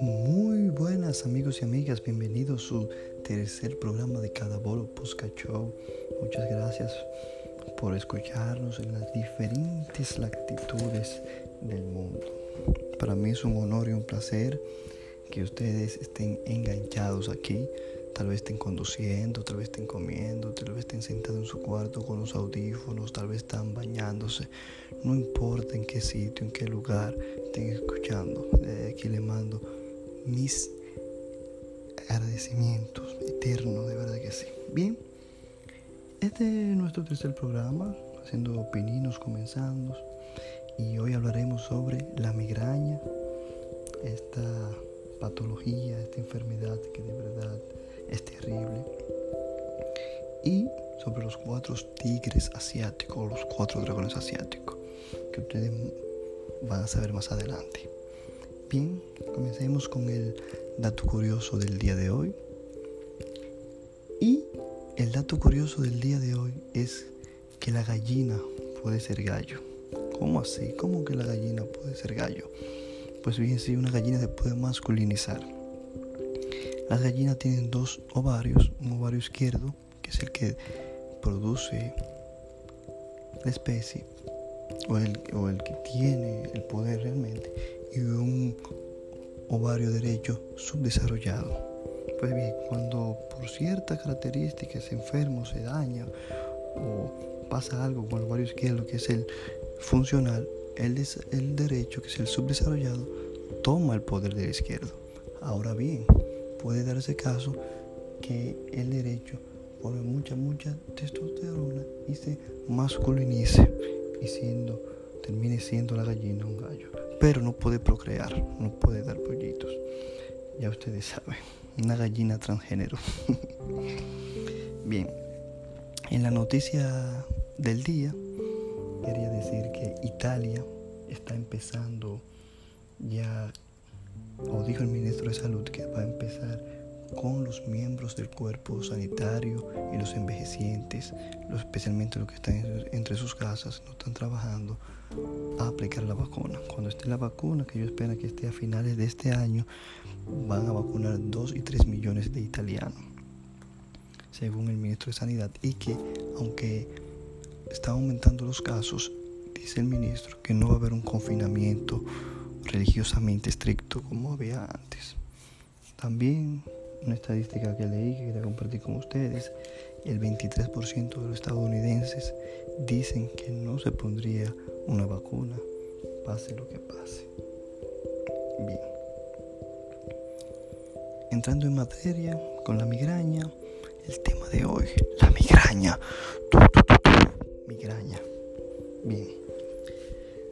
Muy buenas amigos y amigas, bienvenidos a su tercer programa de Cada Bolo Posca Show. Muchas gracias por escucharnos en las diferentes latitudes del mundo. Para mí es un honor y un placer que ustedes estén enganchados aquí. Tal vez estén conduciendo, tal vez estén comiendo, tal vez estén sentados en su cuarto con los audífonos, tal vez están bañándose. No importa en qué sitio, en qué lugar estén escuchando. aquí le mando mis agradecimientos eternos, de verdad que sí. Bien, este es nuestro tercer programa, haciendo opininos comenzando. Y hoy hablaremos sobre la migraña, esta patología, esta enfermedad que de verdad es terrible. Y sobre los cuatro tigres asiáticos, los cuatro dragones asiáticos, que ustedes van a saber más adelante. Bien, comencemos con el dato curioso del día de hoy. Y el dato curioso del día de hoy es que la gallina puede ser gallo. ¿Cómo así? ¿Cómo que la gallina puede ser gallo? Pues bien, si una gallina se puede masculinizar. Las gallinas tienen dos ovarios, un ovario izquierdo, que es el que produce la especie, o el, o el que tiene el poder realmente, y un ovario derecho subdesarrollado. Pues bien, cuando por ciertas características se enferma se daña o pasa algo con el ovario izquierdo, que es el funcional, el, el derecho, que es el subdesarrollado, toma el poder del izquierdo. Ahora bien, puede darse caso que el derecho pone mucha, mucha testosterona y se masculinice y siendo, termine siendo la gallina un gallo. Pero no puede procrear, no puede dar pollitos. Ya ustedes saben, una gallina transgénero. Bien, en la noticia del día quería decir que Italia está empezando ya, o dijo el ministro de Salud, que va a empezar con los miembros del cuerpo sanitario y los envejecientes, especialmente los que están entre sus casas, no están trabajando, a aplicar la vacuna. Cuando esté la vacuna, que yo espero que esté a finales de este año, van a vacunar 2 y 3 millones de italianos, según el ministro de Sanidad, y que aunque están aumentando los casos, dice el ministro que no va a haber un confinamiento religiosamente estricto como había antes. También una estadística que leí que quería compartir con ustedes, el 23% de los estadounidenses dicen que no se pondría una vacuna, pase lo que pase. Bien. Entrando en materia con la migraña, el tema de hoy, la migraña. migraña. Bien.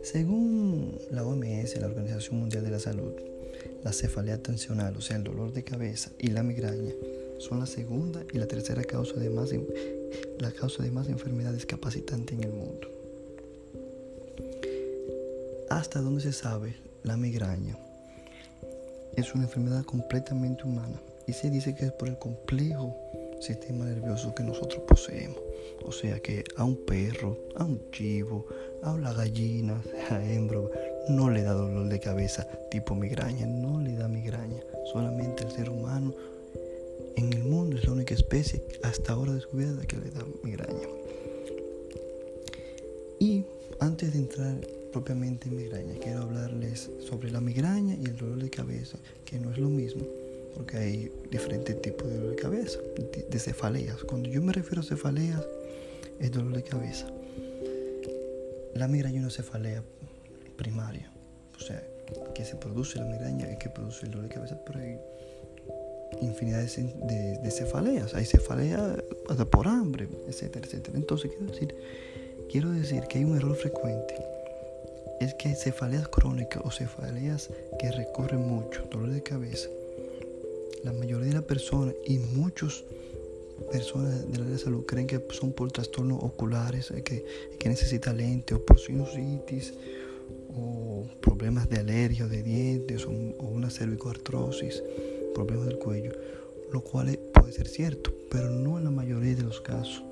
Según la OMS, la Organización Mundial de la Salud, la cefalea tensional, o sea, el dolor de cabeza y la migraña, son la segunda y la tercera causa de más, la causa de más enfermedades capacitantes en el mundo. Hasta donde se sabe, la migraña es una enfermedad completamente humana y se dice que es por el complejo sistema nervioso que nosotros poseemos. O sea que a un perro, a un chivo, a una gallina, a hembra, no le da dolor de cabeza tipo migraña, no le da migraña. Solamente el ser humano en el mundo es la única especie hasta ahora descubierta que le da migraña. Y antes de entrar propiamente en migraña, quiero hablarles sobre la migraña y el dolor de cabeza, que no es lo mismo porque hay diferentes tipos de dolor de cabeza, de cefaleas. Cuando yo me refiero a cefaleas, es dolor de cabeza. La migraña es una cefalea primaria, o sea, que se produce la migraña y que produce el dolor de cabeza, pero hay infinidad de, cefaleas. Hay cefaleas hasta por hambre, etcétera, etcétera. Entonces, quiero decir, quiero decir que hay un error frecuente. Es que cefaleas crónicas o cefaleas que recorren mucho, dolor de cabeza, la mayoría de las personas y muchas personas del área de salud creen que son por trastornos oculares, eh, que, que necesita lente o por sinusitis o problemas de alergia o de dientes o, una cervicoartrosis, problemas del cuello, lo cual puede ser cierto, pero no en la mayoría de los casos.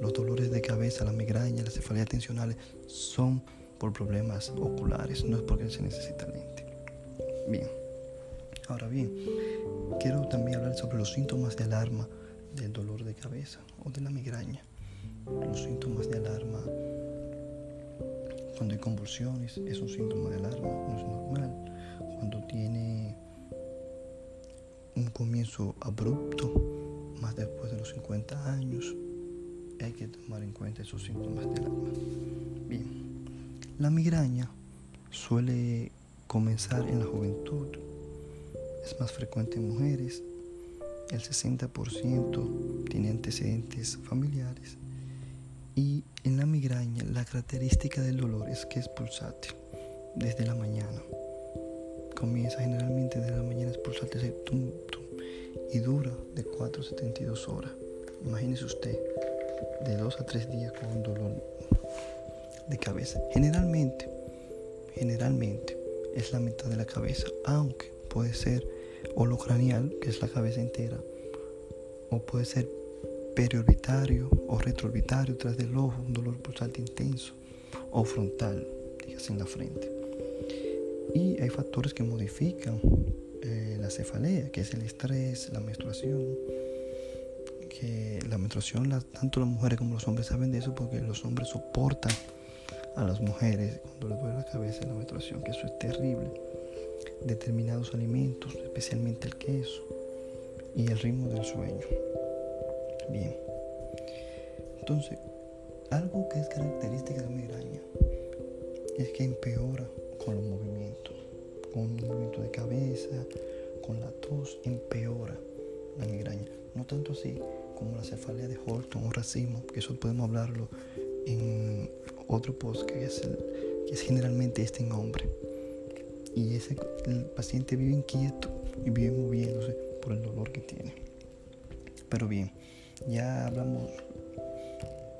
Los dolores de cabeza, la migraña, las cefaleas tensionales son por problemas oculares, no es porque se necesita lente. Bien, ahora bien, quiero también hablar sobre los síntomas de alarma del dolor de cabeza o de la migraña. Los síntomas de alarma cuando hay convulsiones es un síntoma de alarma, no es normal. Cuando tiene un comienzo abrupto, más después de los 50 años, hay que tomar en cuenta esos síntomas de alarma. Bien, la migraña suele comenzar en la juventud, es más frecuente en mujeres, el 60% tiene antecedentes familiares y en la migraña la característica del dolor es que es pulsátil desde la mañana. Comienza generalmente desde la mañana, es pulsátil y dura de 4 a 72 horas. Imagínese usted de 2 a 3 días con un dolor de cabeza. Generalmente, generalmente es la mitad de la cabeza, aunque puede ser holocranial, que es la cabeza entera, o puede ser periorbitario o retroorbitario tras del ojo, un dolor pulsante intenso, o frontal, dígase en la frente. Y hay factores que modifican eh, la cefalea, que es el estrés, la menstruación, que la menstruación, tanto las mujeres como los hombres saben de eso porque los hombres soportan a las mujeres cuando les duele la cabeza la menstruación, que eso es terrible. Determinados alimentos, especialmente el queso, y el ritmo del sueño. Bien. Entonces, algo que es característica de la migraña es que empeora con los movimientos, con un movimiento de cabeza, con la tos, empeora la migraña. No tanto así como la cefalea de Horton o racismo, que eso podemos hablarlo en otro post que es, el, que es generalmente este en hombre. Y ese, el paciente vive inquieto y vive moviéndose por el dolor que tiene. Pero bien, ya hablamos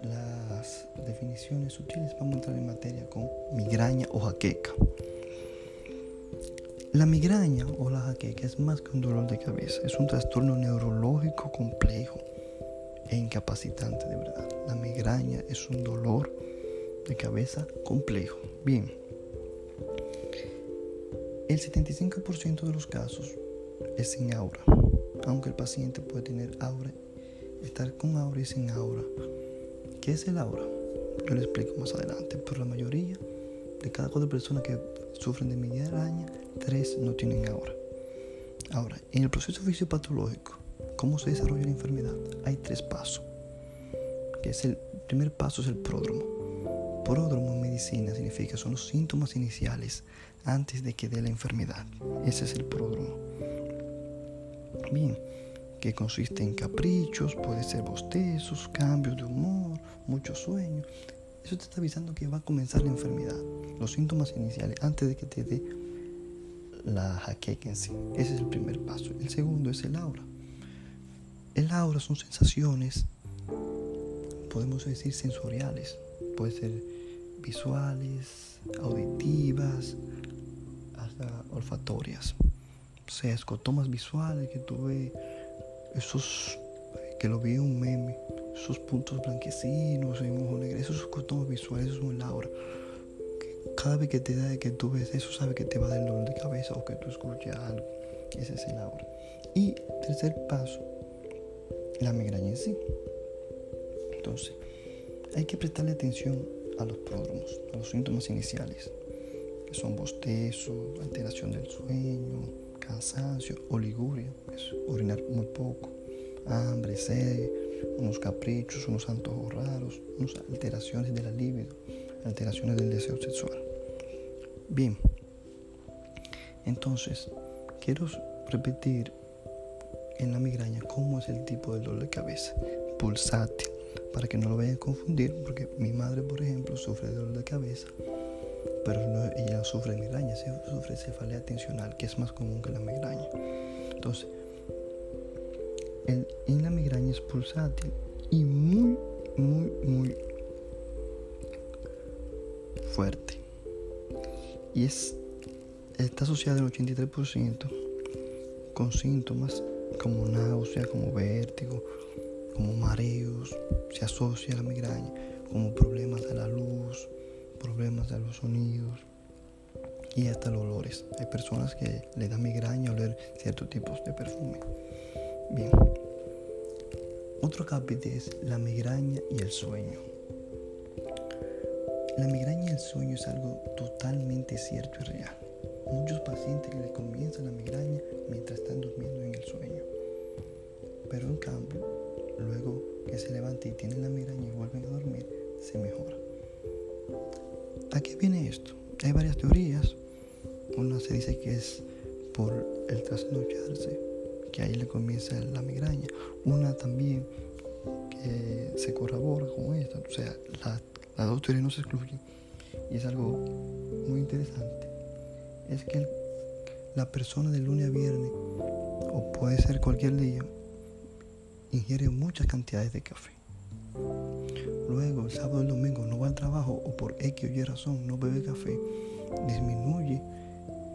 las definiciones sutiles, vamos a entrar en materia con migraña o jaqueca. La migraña o la jaqueca es más que un dolor de cabeza, es un trastorno neurológico complejo e incapacitante de verdad. La migraña es un dolor de cabeza complejo. Bien, el 75% de los casos es sin aura, aunque el paciente puede tener aura estar con aura y sin aura. ¿Qué es el aura? Yo le explico más adelante, pero la mayoría de cada cuatro personas que sufren de migraña, tres no tienen aura. Ahora, en el proceso fisiopatológico, ¿cómo se desarrolla la enfermedad? Hay tres pasos. Que es el, primer paso es el pródromo. Pródromo en medicina significa son los síntomas iniciales antes de que dé la enfermedad. Ese es el pródromo. Bien, que consiste en caprichos, puede ser bostezos, cambios de humor, mucho sueño. Eso te está avisando que va a comenzar la enfermedad, los síntomas iniciales, antes de que te dé la jaqueca en sí. Ese es el primer paso. El segundo es el aura. El aura son sensaciones, podemos decir sensoriales, puede ser visuales, auditivas, hasta olfatorias. O sea, escotomas visuales que tú ves esos que lo vi en un meme, esos puntos blanquecinos en ojo negro, esos cotones visuales, eso es un aura. Cada vez que te da que tú ves eso, sabe que te va a dar dolor de cabeza o que tú escuchas algo. Ese es el aura. Y tercer paso, la migraña en sí. Entonces, hay que prestarle atención a los pródromos, a los síntomas iniciales, que son bostezo, alteración del sueño, cansancio, oliguria, es orinar muy poco, hambre, sed, unos caprichos, unos antojos raros, unas alteraciones de la libido, alteraciones del deseo sexual. Bien, entonces quiero repetir en la migraña cómo es el tipo de dolor de cabeza. Pulsátil, para que no lo vayan a confundir, porque mi madre, por ejemplo, sufre de dolor de cabeza pero ella sufre migraña, sufre cefalea tensional, que es más común que la migraña. Entonces, en la migraña es pulsátil y muy, muy, muy fuerte. Y es, está asociada al 83% con síntomas como náusea, como vértigo, como mareos, se asocia a la migraña, como problemas de la luz, problemas de los sonidos y hasta los olores. Hay personas que le da migraña oler ciertos tipos de perfume. Bien. Otro capítulo es la migraña y el sueño. La migraña y el sueño es algo totalmente cierto y real. Muchos pacientes le comienzan la migraña mientras están durmiendo en el sueño. Pero en cambio, luego que se levantan y tienen la migraña y vuelven a dormir, se mejora. ¿A qué viene esto? Hay varias teorías. Una se dice que es por el trasnocharse, que ahí le comienza la migraña. Una también que se corrobora con esta. O sea, las dos teorías no se excluyen. Y es algo muy interesante. Es que la persona de lunes a viernes, o puede ser cualquier día, ingiere muchas cantidades de café. Luego, el sábado y el domingo no va al trabajo o por X o Y razón no bebe café, disminuye.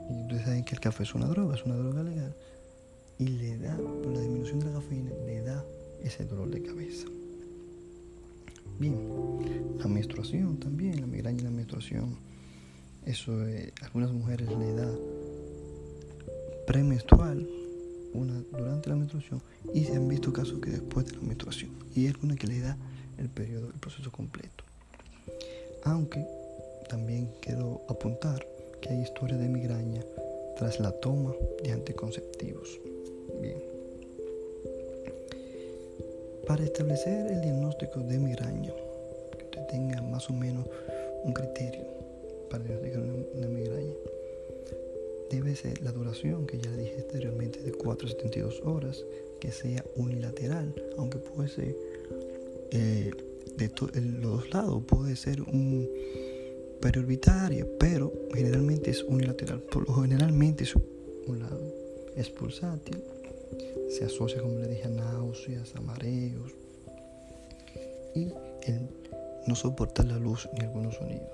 Y ustedes saben que el café es una droga, es una droga legal. Y le da, por la disminución de la cafeína, le da ese dolor de cabeza. Bien, la menstruación también, la migraña y la menstruación. Eso eh, algunas mujeres le da premenstrual, una durante la menstruación y se han visto casos que después de la menstruación y es alguna que le da el periodo, el proceso completo. Aunque también quiero apuntar que hay historias de migraña tras la toma de anticonceptivos. Bien. Para establecer el diagnóstico de migraña, que usted tenga más o menos un criterio para diagnosticar una migraña, debe ser la duración que ya le dije anteriormente de 4 a 72 horas, que sea unilateral, aunque puede ser eh, de los dos lados, puede ser un periorbitario, pero generalmente es unilateral. Por lo generalmente es un lado, es pulsátil, se asocia, como le dije, a náuseas, a y el no soportar la luz ni algunos sonidos.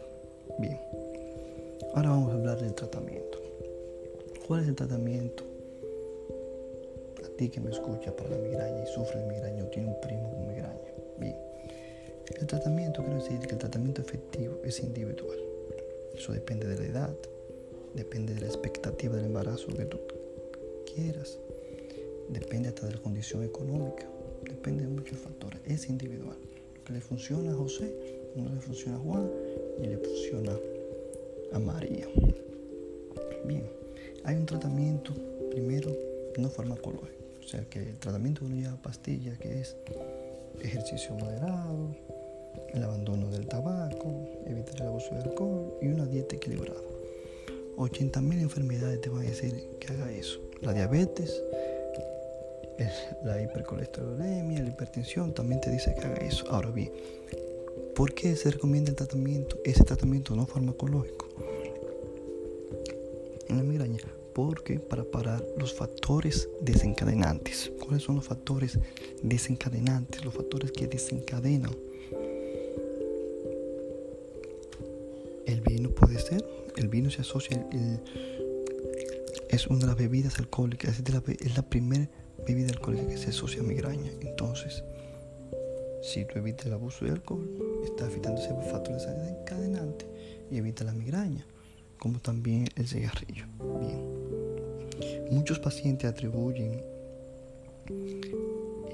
Bien, ahora vamos a hablar del tratamiento. ¿Cuál es el tratamiento? A ti que me escucha para la migraña y sufre de migraña o tiene un primo con migraña. Bien. El tratamiento, quiero decir que el tratamiento efectivo es individual. Eso depende de la edad, depende de la expectativa del embarazo que tú quieras, depende hasta de la condición económica, depende de muchos factores. Es individual. Lo que le funciona a José no le funciona a Juan y le funciona a María. Bien. Hay un tratamiento, primero, no farmacológico, o sea que el tratamiento uno lleva pastilla, que es ejercicio moderado, el abandono del tabaco, evitar el abuso de alcohol y una dieta equilibrada. 80.000 enfermedades te van a decir que haga eso. La diabetes, la hipercolesterolemia, la hipertensión también te dice que haga eso. Ahora bien, ¿por qué se recomienda el tratamiento, ese tratamiento no farmacológico? en la migraña porque para parar los factores desencadenantes. ¿Cuáles son los factores desencadenantes? Los factores que desencadenan. El vino puede ser, el vino se asocia, es una de las bebidas alcohólicas, es, la, es la primera bebida alcohólica que se asocia a migraña. Entonces, si tú evitas el abuso de alcohol, estás evitando ese factor desencadenante y evita la migraña como también el cigarrillo. Bien. Muchos pacientes atribuyen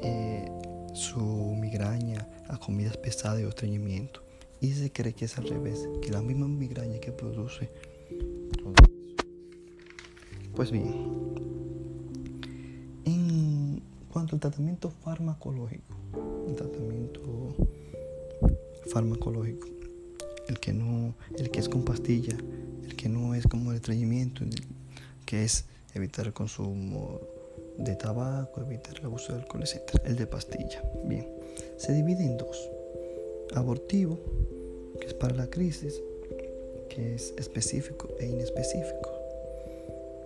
eh, su migraña a comidas pesadas o estreñimiento y se cree que es al revés, que la misma migraña que produce todo eso. Pues bien, en cuanto al tratamiento farmacológico, el tratamiento farmacológico, el que no, el que es con pastilla, que no es como el estreñimiento, que es evitar el consumo de tabaco, evitar el abuso de alcohol, etc. El de pastilla. Bien, se divide en dos. Abortivo, que es para la crisis, que es específico e inespecífico.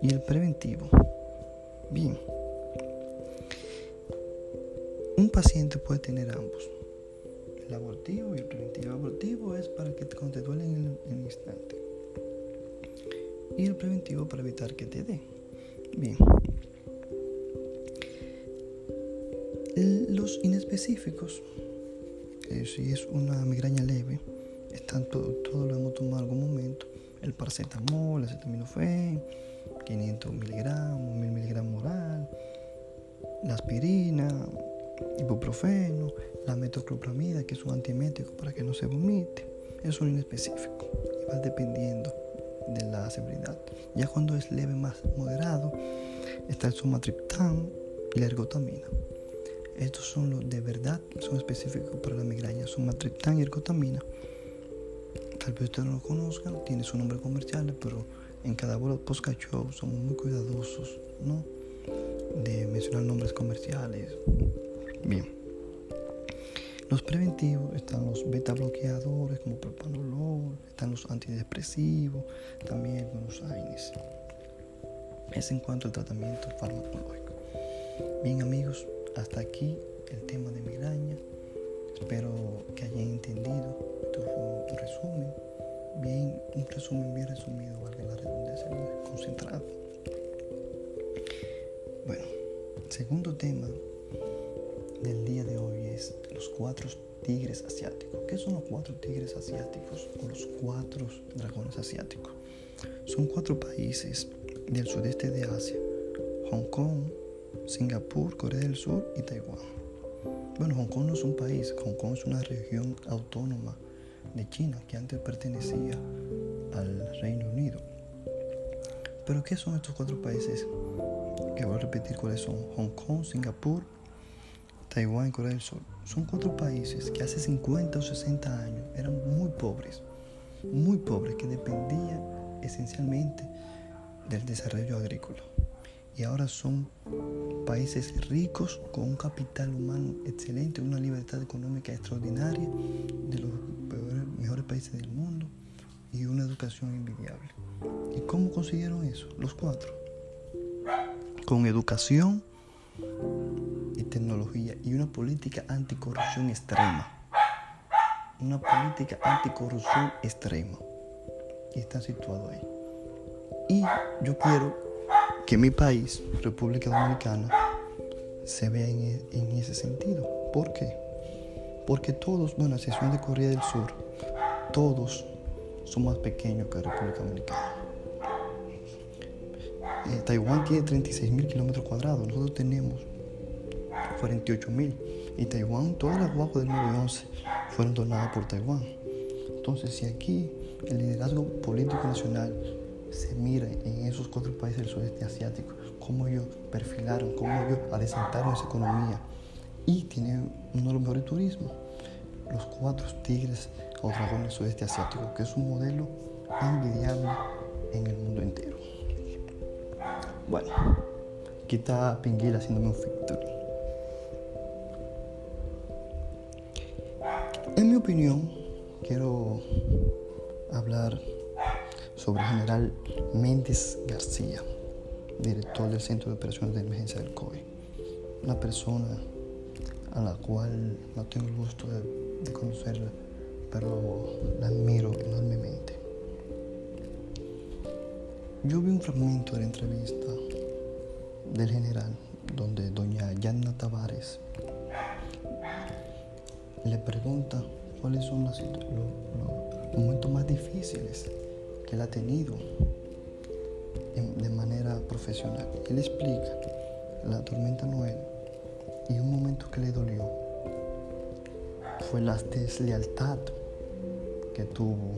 Y el preventivo. Bien. Un paciente puede tener ambos. El abortivo y el preventivo. El abortivo es para que cuando te duele en el instante y el preventivo para evitar que te dé. Bien. Los inespecíficos, eh, si es una migraña leve, están todo, todo lo hemos tomado en algún momento. El paracetamol, el acetaminofén, 500 miligramos, 1000 miligramos oral, la aspirina, ibuprofeno, la metoclopramida, que es un antiemético para que no se vomite. Es un inespecífico y va dependiendo de la severidad. Ya cuando es leve más moderado, está el sumatriptán y la ergotamina. Estos son los de verdad, son específicos para la migraña, sumatriptán y ergotamina. Tal vez ustedes no lo conozcan, tiene su nombre comercial, pero en cada post show somos muy cuidadosos, ¿no? De mencionar nombres comerciales. Bien. Los preventivos están los beta bloqueadores como propanolol, están los antidepresivos, también algunos AINES. Es en cuanto al tratamiento farmacológico. Bien amigos, hasta aquí el tema de migraña. Espero que hayan entendido. Esto fue un resumen, bien, un resumen bien resumido, valga la redundancia, concentrado. Bueno, segundo tema del día de hoy es los cuatro tigres asiáticos. ¿Qué son los cuatro tigres asiáticos o los cuatro dragones asiáticos? Son cuatro países del sudeste de Asia, Hong Kong, Singapur, Corea del Sur y Taiwán. Bueno, Hong Kong no es un país, Hong Kong es una región autónoma de China que antes pertenecía al Reino Unido. Pero ¿qué son estos cuatro países? Que voy a repetir cuáles son. Hong Kong, Singapur, Taiwán y Corea del Sur. Son cuatro países que hace 50 o 60 años eran muy pobres, muy pobres, que dependían esencialmente del desarrollo agrícola. Y ahora son países ricos con un capital humano excelente, una libertad económica extraordinaria, de los mejores países del mundo y una educación envidiable. ¿Y cómo consiguieron eso? Los cuatro. Con educación y tecnología y una política anticorrupción extrema. Una política anticorrupción extrema. Y está situado ahí. Y yo quiero que mi país, República Dominicana, se vea en, e, ese sentido. ¿Por qué? Porque todos, bueno, a excepción de Corea del Sur, todos son más pequeños que República Dominicana. Eh, Taiwán tiene 36 mil kilómetros cuadrados, nosotros tenemos 48 mil. Y Taiwán, todas las guaguas del 911 fueron donadas por Taiwán. Entonces, si aquí el liderazgo político nacional se mira en esos cuatro países del sudeste asiático, cómo ellos perfilaron, cómo ellos adesentaron esa economía y tienen uno de los mejores turismos, los cuatro tigres o dragones del sudeste asiático, que es un modelo envidiable en el mundo entero. Bueno, aquí está Pinguil haciéndome un victory. Opinión, quiero hablar sobre el general Méndez García, director del Centro de Operaciones de Emergencia del COE. Una persona a la cual no tengo el gusto de, de conocerla, pero la admiro enormemente. Yo vi un fragmento de la entrevista del general donde doña Yanna Tavares le pregunta cuáles son los, momentos más difíciles que él ha tenido de manera profesional. Él explica la tormenta Noel y un momento que le dolió fue la deslealtad que tuvo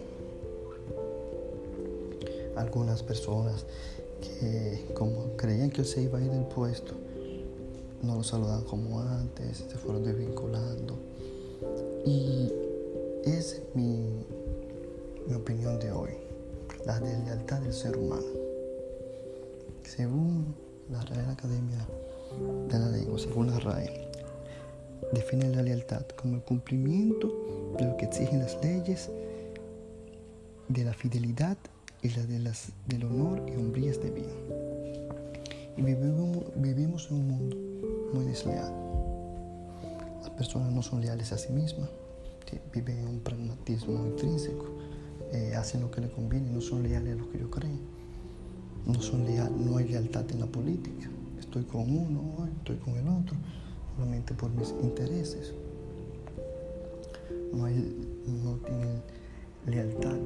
algunas personas que como creían que él se iba a ir del puesto, no lo saludaban como antes, se fueron desvinculando. Y es mi, mi opinión de hoy, la deslealtad del ser humano. Según la Real Academia de la Lengua, según la RAE, define la lealtad como el cumplimiento de lo que exigen las leyes, de la fidelidad y la de las, del honor y hombrías de bien. Y vivimos, vivimos en un mundo muy desleal. Las personas no son leales a sí mismas, viven en un pragmatismo intrínseco, eh, hacen lo que les conviene, no son leales a lo que ellos creen. No, son leal, no hay lealtad en la política. Estoy con uno, estoy con el otro, solamente por mis intereses. No, hay, no tienen lealtad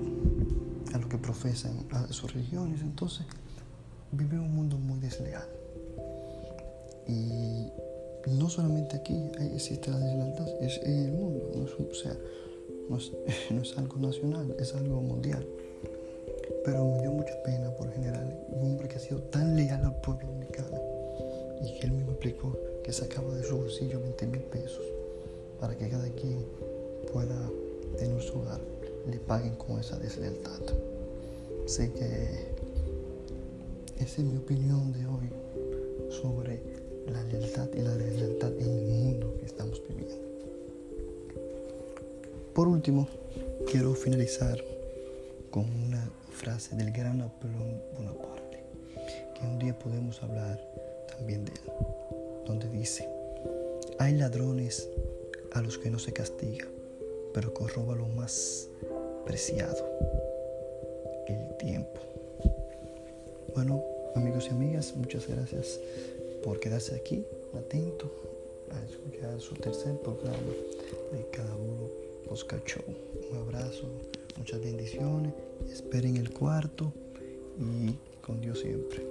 a lo que profesan, a sus religiones. Entonces, vive un mundo muy desleal. Y no solamente aquí existe la deslealtad, es en el mundo. No es, o sea, no es, algo nacional, es algo mundial. Pero me dio mucha pena por general un hombre que ha sido tan leal al pueblo dominicano y que él mismo explicó que sacaba de su bolsillo 20 mil pesos para que cada quien pueda tener su hogar le paguen con esa deslealtad. Así que esa es mi opinión de hoy sobre la lealtad y la deslealtad en el mundo que estamos viviendo. Por último, quiero finalizar con una frase del gran Napoleón Bonaparte, que un día podemos hablar también de él, donde dice, hay ladrones a los que no se castiga, pero que lo más preciado, el tiempo. Bueno, amigos y amigas, muchas gracias por quedarse aquí, atento a escuchar su tercer programa de Cada uno Oscar Show. Un abrazo, muchas bendiciones, esperen el cuarto y con Dios siempre.